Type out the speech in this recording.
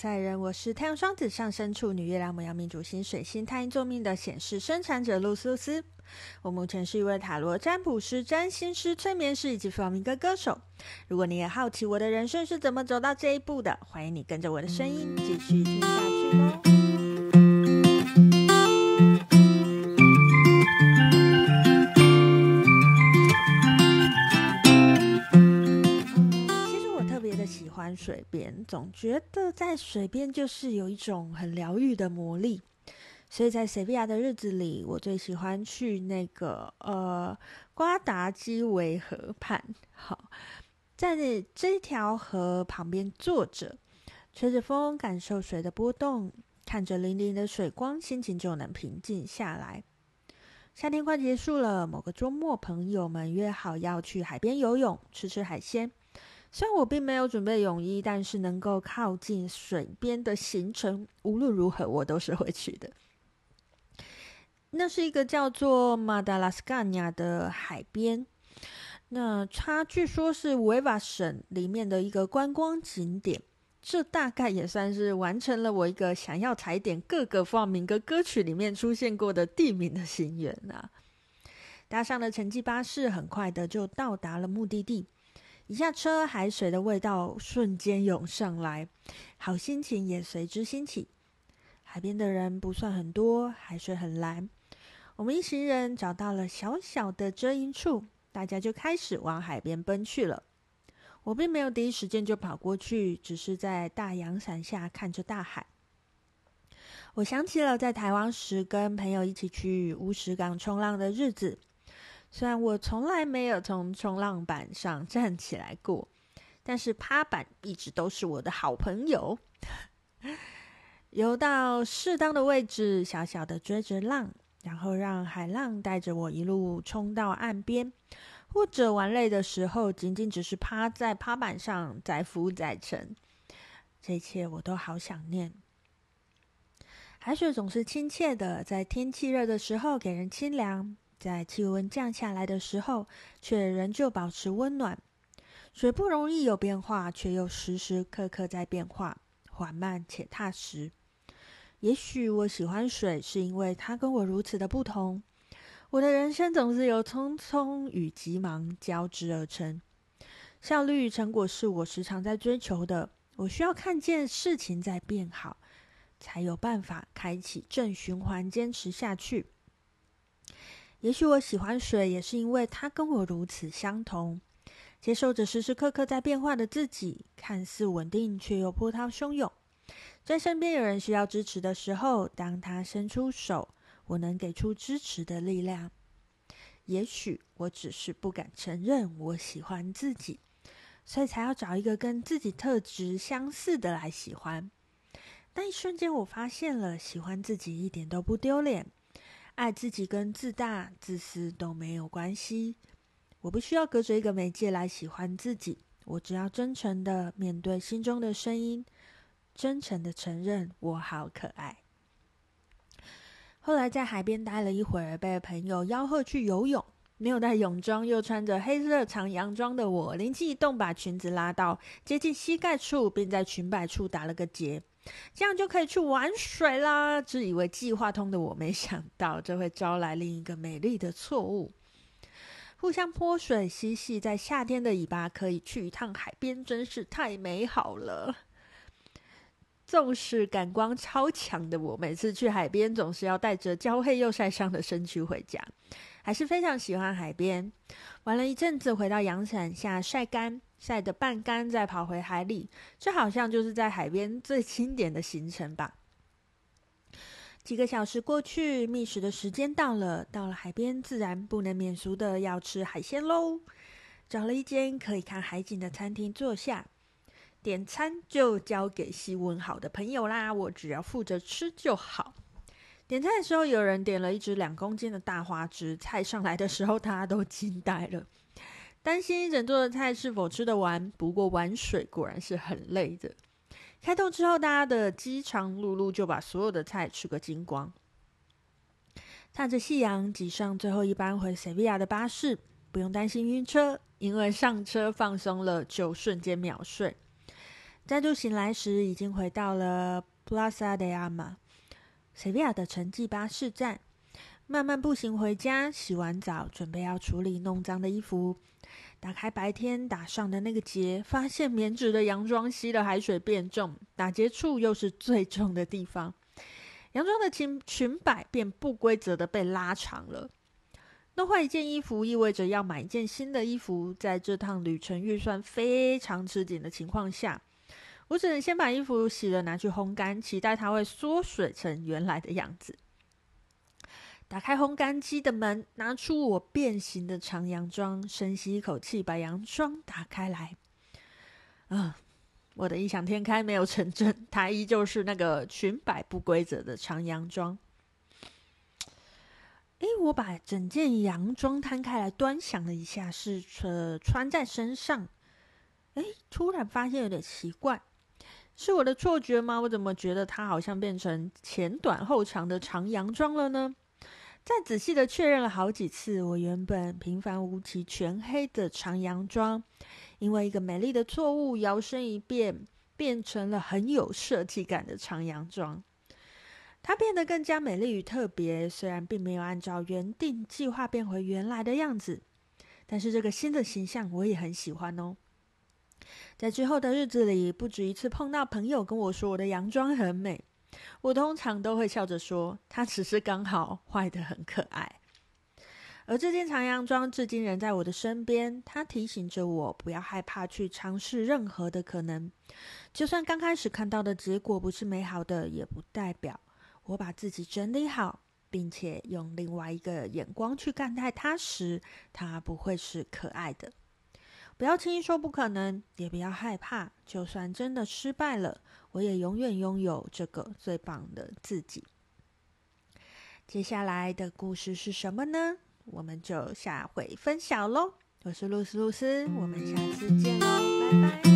赛人，我是太阳双子上升处女月亮牡羊命主星水星太阴救命的显示生产者露丝露丝。我目前是一位塔罗占卜师、占星师、催眠师以及弗朗明哥歌手。如果你也好奇我的人生是怎么走到这一步的，欢迎你跟着我的声音继续听下去哦。总觉得在水边就是有一种很疗愈的魔力，所以在塞维亚的日子里，我最喜欢去那个呃瓜达基维河畔。好，在这条河旁边坐着，吹着风，感受水的波动，看着粼粼的水光，心情就能平静下来。夏天快结束了，某个周末，朋友们约好要去海边游泳，吃吃海鲜。虽然我并没有准备泳衣，但是能够靠近水边的行程，无论如何我都是会去的。那是一个叫做马达拉斯干尼亚的海边，那它据说是维瓦省里面的一个观光景点。这大概也算是完成了我一个想要踩点各个弗明哥歌曲里面出现过的地名的心愿啊！搭上了城际巴士，很快的就到达了目的地。一下车，海水的味道瞬间涌上来，好心情也随之兴起。海边的人不算很多，海水很蓝。我们一行人找到了小小的遮阴处，大家就开始往海边奔去了。我并没有第一时间就跑过去，只是在大阳伞下看着大海。我想起了在台湾时跟朋友一起去乌石港冲浪的日子。虽然我从来没有从冲浪板上站起来过，但是趴板一直都是我的好朋友。游到适当的位置，小小的追着浪，然后让海浪带着我一路冲到岸边，或者玩累的时候，仅仅只是趴在趴板上载浮载沉。这一切我都好想念。海水总是亲切的，在天气热的时候给人清凉。在气温降下来的时候，却仍旧保持温暖。水不容易有变化，却又时时刻刻在变化，缓慢且踏实。也许我喜欢水，是因为它跟我如此的不同。我的人生总是由匆匆与急忙交织而成，效率与成果是我时常在追求的。我需要看见事情在变好，才有办法开启正循环，坚持下去。也许我喜欢水，也是因为它跟我如此相同，接受着时时刻刻在变化的自己，看似稳定却又波涛汹涌。在身边有人需要支持的时候，当他伸出手，我能给出支持的力量。也许我只是不敢承认我喜欢自己，所以才要找一个跟自己特质相似的来喜欢。但一瞬间，我发现了喜欢自己一点都不丢脸。爱自己跟自大、自私都没有关系。我不需要隔着一个媒介来喜欢自己，我只要真诚的面对心中的声音，真诚的承认我好可爱。后来在海边待了一会儿，被朋友吆喝去游泳。没有带泳装又穿着黑色长洋装的我，灵机一动，把裙子拉到接近膝盖处，并在裙摆处打了个结。这样就可以去玩水啦！自以为计划通的我，没想到这会招来另一个美丽的错误。互相泼水嬉戏，在夏天的尾巴可以去一趟海边，真是太美好了。纵使感光超强的我，每次去海边总是要带着焦黑又晒伤的身躯回家。还是非常喜欢海边，玩了一阵子，回到阳伞下晒干。晒得半干，再跑回海里，这好像就是在海边最经典的行程吧。几个小时过去，觅食的时间到了，到了海边，自然不能免俗的要吃海鲜喽。找了一间可以看海景的餐厅坐下，点餐就交给戏问好的朋友啦，我只要负责吃就好。点菜的时候，有人点了一只两公斤的大花枝，菜上来的时候，大家都惊呆了。担心一整桌的菜是否吃得完，不过玩水果然是很累的。开动之后，大家的饥肠辘辘就把所有的菜吃个精光。踏着夕阳，挤上最后一班回塞维亚的巴士，不用担心晕车，因为上车放松了就瞬间秒睡。再度醒来时，已经回到了 Plaza de Arma 塞维亚的城际巴士站。慢慢步行回家，洗完澡，准备要处理弄脏的衣服。打开白天打上的那个结，发现棉质的洋装吸了海水变重，打结处又是最重的地方。洋装的裙裙摆便不规则的被拉长了。弄坏一件衣服意味着要买一件新的衣服，在这趟旅程预算非常吃紧的情况下，我只能先把衣服洗了拿去烘干，期待它会缩水成原来的样子。打开烘干机的门，拿出我变形的长洋装，深吸一口气，把洋装打开来。啊，我的异想天开没有成真，它依旧是那个裙摆不规则的长洋装。诶，我把整件洋装摊开来端详了一下，试着穿在身上。诶，突然发现有点奇怪，是我的错觉吗？我怎么觉得它好像变成前短后长的长洋装了呢？再仔细的确认了好几次，我原本平凡无奇、全黑的长洋装，因为一个美丽的错误，摇身一变，变成了很有设计感的长洋装。它变得更加美丽与特别，虽然并没有按照原定计划变回原来的样子，但是这个新的形象我也很喜欢哦。在之后的日子里，不止一次碰到朋友跟我说我的洋装很美。我通常都会笑着说，他只是刚好坏得很可爱。而这件长洋装至今仍在我的身边，它提醒着我不要害怕去尝试任何的可能。就算刚开始看到的结果不是美好的，也不代表我把自己整理好，并且用另外一个眼光去看待它时，它不会是可爱的。不要轻易说不可能，也不要害怕。就算真的失败了，我也永远拥有这个最棒的自己。接下来的故事是什么呢？我们就下回分享喽。我是露丝露丝，我们下次见喽，拜拜。